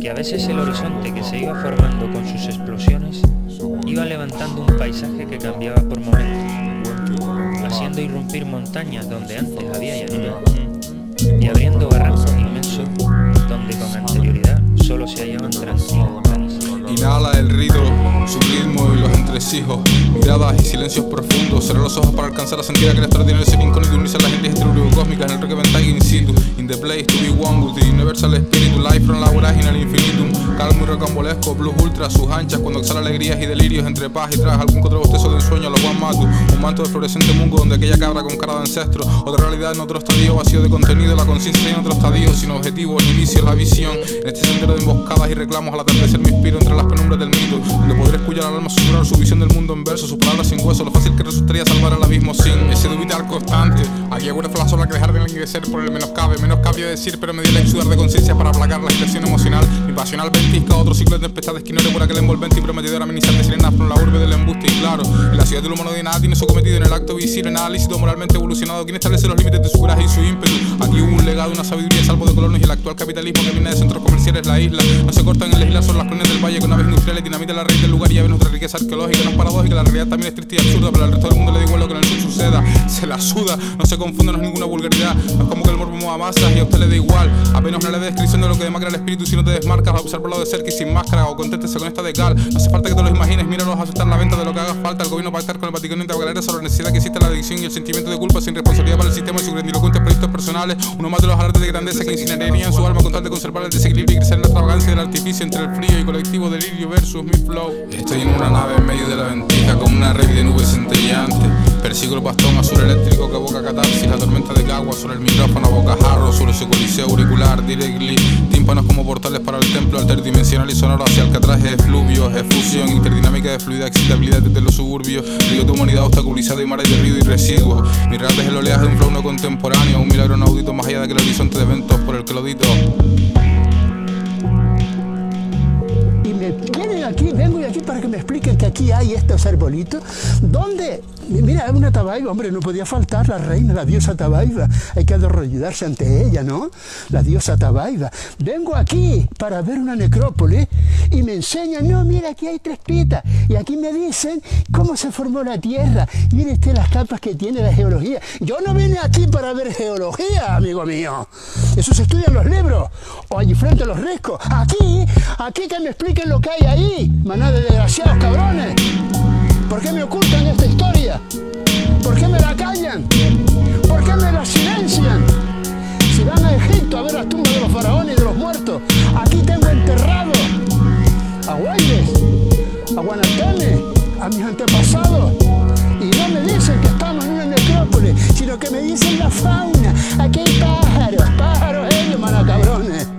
que a veces el horizonte que se iba formando con sus explosiones iba levantando un paisaje que cambiaba por momentos, haciendo irrumpir montañas donde antes había llanura y abriendo barrancos inmensos donde con anterioridad solo se hallaban tranquilos miradas y silencios profundos. Cerrar los ojos para alcanzar a sentir aquel extraordinario ser incógnito unirse a las gentes cósmicas en el rock in situ. In the place to be one with the universal spirit, life from la rocambolesco, blues ultra, sus anchas cuando exhala alegrías y delirios entre paz y tras algún otro bostezo de ensueño a los Juan Matu. Un manto de fluorescente mungo donde aquella cabra con cara de ancestro. Otra realidad en otro estadio vacío de contenido, la conciencia en otro estadio sin objetivo, ni inicio, la visión. En este sendero de emboscadas y reclamos al atardecer me inspiro entre las penumbras del mito, donde podré escuchar al alma susurrar su visión del mundo en verso, sus palabras sin hueso, lo fácil que resultaría salvar al abismo sin ese dubitar constante. Aquí agüera fue la sola que dejar de enlanguecer por el menos cabe, menos cabe decir, pero me dio la exudar de conciencia para aplacar la expresión emocional. Mi pasional ventisca, otro ciclo de tempestades que ignore por aquel envolvente y prometedor amenizar de sirenas la urbe del embuste y claro, en la ciudad del humano de nada tiene su cometido en el acto visible, nada lícito, moralmente evolucionado, quien establece los límites de su coraje y su ímpetu. Aquí hubo un legado, una sabiduría salvo de colonos y el actual capitalismo que viene de centros comerciales la isla. No se cortan en legislar sobre las colinas del valle con naves industriales, dinamita la raíz del lugar y ya nuestra riqueza arqueológica. No es paradójica, la realidad también es triste y absurda, pero al resto del mundo le igual lo que en el sur suceda. Se la suda, no se confunda, no es ninguna vulgaridad. No es como que el morbo mueva masas y a usted le da igual. Apenas una leve descripción de lo que demacra el espíritu si no te desmarcas a observarlo de cerca y sin máscara o conténtese con esta de cal. No hace falta que te lo imagines, míralos a aceptar la venta de lo que haga falta. El gobierno estar con el Vaticano y te sobre la necesidad que existe la adicción y el sentimiento de culpa sin responsabilidad para el sistema y sus grandilocuentes proyectos personales. Uno más de los alardes de grandeza que incinerarían su alma con tal de conservar el desequilibrio y crecer en la extravagancia del artificio entre el frío y colectivo delirio versus mi flow. Estoy en una nave en medio de la ventija con una red de nubes centelleantes. Persigo el bastón azul eléctrico que boca catarsis, la tormenta de agua sobre el micrófono, boca jarro, sobre su coliseo auricular, directly. Tímpanos como portales para el templo interdimensional y sonoro hacia el que de fluvios, efusión, interdinámica de fluida excitabilidad desde los suburbios, río de humanidad obstaculizada y mares de ruido y residuos. Mi es el oleaje de un flow no contemporáneo, un milagro inaudito más allá de aquel horizonte de eventos por el que. Aquí, vengo aquí para que me expliquen que aquí hay estos arbolitos. ¿Dónde? Mira, una tabaiba, hombre, no podía faltar la reina, la diosa tabaiba. Hay que arrodillarse ante ella, ¿no? La diosa tabaiba. Vengo aquí para ver una necrópolis enseñan, no, mira, aquí hay tres pitas. Y aquí me dicen cómo se formó la Tierra. Mire usted las capas que tiene la geología. Yo no vine aquí para ver geología, amigo mío. Eso se estudia en los libros o allí frente a los riscos. Aquí, aquí que me expliquen lo que hay ahí. Maná de desgraciados cabrones. ¿Por qué me ocultan esta historia? ¿Por qué me la callan? Huayes, a Guanatane, a mis antepasados. Y no me dicen que estamos en una necrópolis, sino que me dicen la fauna. Aquí hay pájaros, pájaros ellos, manacabrones. cabrones.